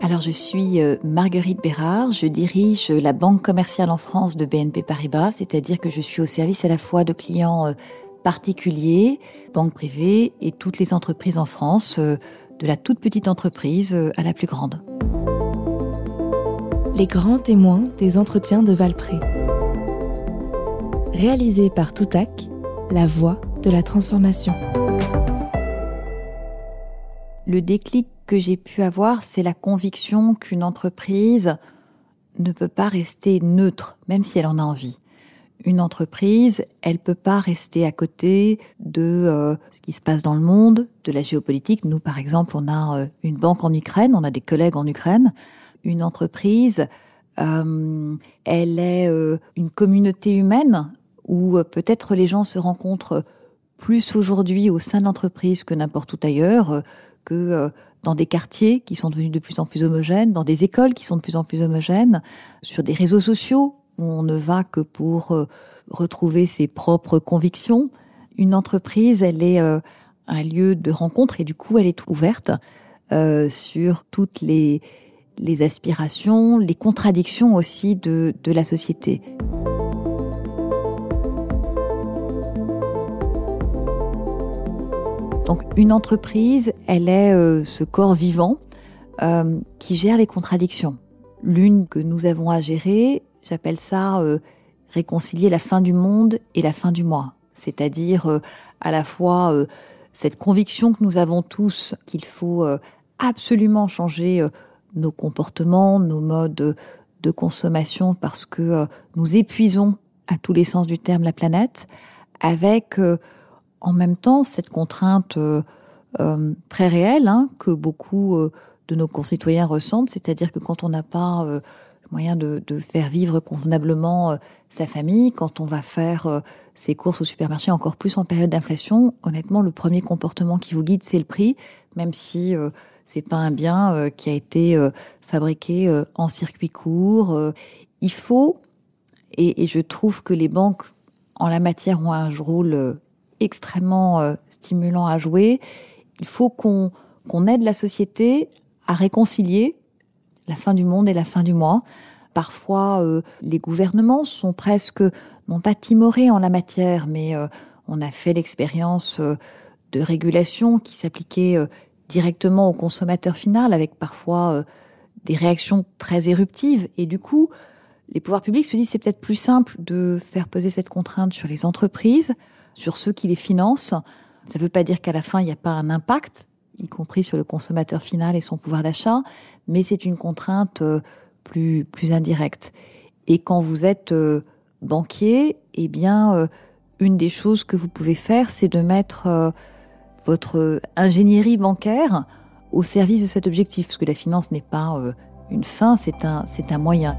Alors je suis euh, Marguerite Bérard, je dirige la banque commerciale en France de BNP Paribas, c'est-à-dire que je suis au service à la fois de clients euh, particuliers, banques privées et toutes les entreprises en France, euh, de la toute petite entreprise à la plus grande. Les grands témoins des entretiens de Valpré. Réalisé par Toutac, la voix de la transformation. Le déclic que j'ai pu avoir, c'est la conviction qu'une entreprise ne peut pas rester neutre, même si elle en a envie. Une entreprise, elle peut pas rester à côté de euh, ce qui se passe dans le monde, de la géopolitique. Nous, par exemple, on a euh, une banque en Ukraine, on a des collègues en Ukraine. Une entreprise, euh, elle est une communauté humaine où peut-être les gens se rencontrent plus aujourd'hui au sein de l'entreprise que n'importe où ailleurs, que dans des quartiers qui sont devenus de plus en plus homogènes, dans des écoles qui sont de plus en plus homogènes, sur des réseaux sociaux où on ne va que pour euh, retrouver ses propres convictions. Une entreprise, elle est euh, un lieu de rencontre et du coup, elle est ouverte euh, sur toutes les, aspirations, les contradictions aussi de la société. Donc une entreprise, elle est euh, ce corps vivant euh, qui gère les contradictions. L'une que nous avons à gérer, j'appelle ça euh, réconcilier la fin du monde et la fin du mois. C'est-à-dire à la fois cette conviction que nous avons tous qu'il faut absolument changer nos comportements, nos modes de consommation parce que nous épuisons à tous les sens du terme la planète, avec en même temps cette contrainte euh, euh, très réelle hein, que beaucoup euh, de nos concitoyens ressentent, c'est-à-dire que quand on n'a pas le moyen de, faire vivre convenablement sa famille, quand on va faire ses courses au supermarché, encore plus en période d'inflation, honnêtement, le premier comportement qui vous guide, c'est le prix, même si c'est pas un bien qui a été fabriqué en circuit court. il faut, et, je trouve que les banques en la matière ont un rôle extrêmement euh, stimulant à jouer. Il faut qu'on aide la société à réconcilier la fin du monde et la fin du mois. Parfois, euh, les gouvernements sont presque, non pas timorés en la matière, mais euh, on a fait l'expérience de régulation qui s'appliquait directement au consommateur final, avec parfois des réactions très éruptives. Et du coup, les pouvoirs publics se disent c'est peut-être plus simple de faire peser cette contrainte sur les entreprises sur ceux qui les financent. Ça ne veut pas dire qu'à la fin, il n'y a pas un impact, y compris sur le consommateur final et son pouvoir d'achat, mais c'est une contrainte euh, plus, plus indirecte. Et quand vous êtes euh, banquier, eh bien, euh, une des choses que vous pouvez faire, c'est de mettre votre ingénierie bancaire au service de cet objectif, parce que la finance n'est pas une fin, c'est un, c'est un moyen.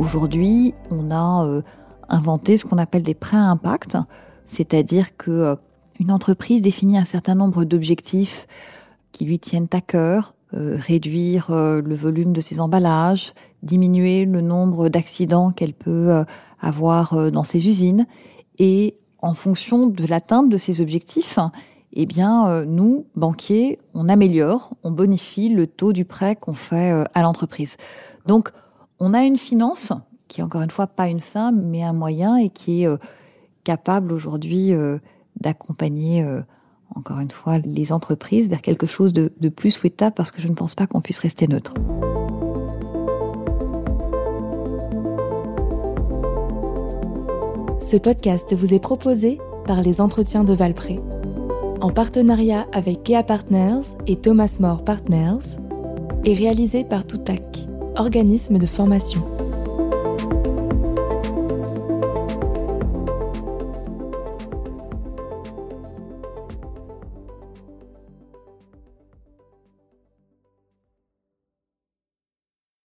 Aujourd'hui, on a euh, inventé ce qu'on appelle des prêts à impact, c'est-à-dire que euh, une entreprise définit un certain nombre d'objectifs qui lui tiennent à cœur, euh, réduire le volume de ses emballages, diminuer le nombre d'accidents qu'elle peut avoir dans ses usines, et en fonction de l'atteinte de ces objectifs, eh bien, nous, banquiers, on améliore, on bonifie le taux du prêt qu'on fait à l'entreprise. Donc, on a une finance qui encore une fois pas une fin, mais un moyen et qui est euh, capable aujourd'hui euh, d'accompagner, euh, encore une fois, les entreprises vers quelque chose de, de plus souhaitable parce que je ne pense pas qu'on puisse rester neutre. Ce podcast vous est proposé par les entretiens de Valpré, en partenariat avec Kea Partners et Thomas More Partners, et réalisé par Toutac organisme de formation.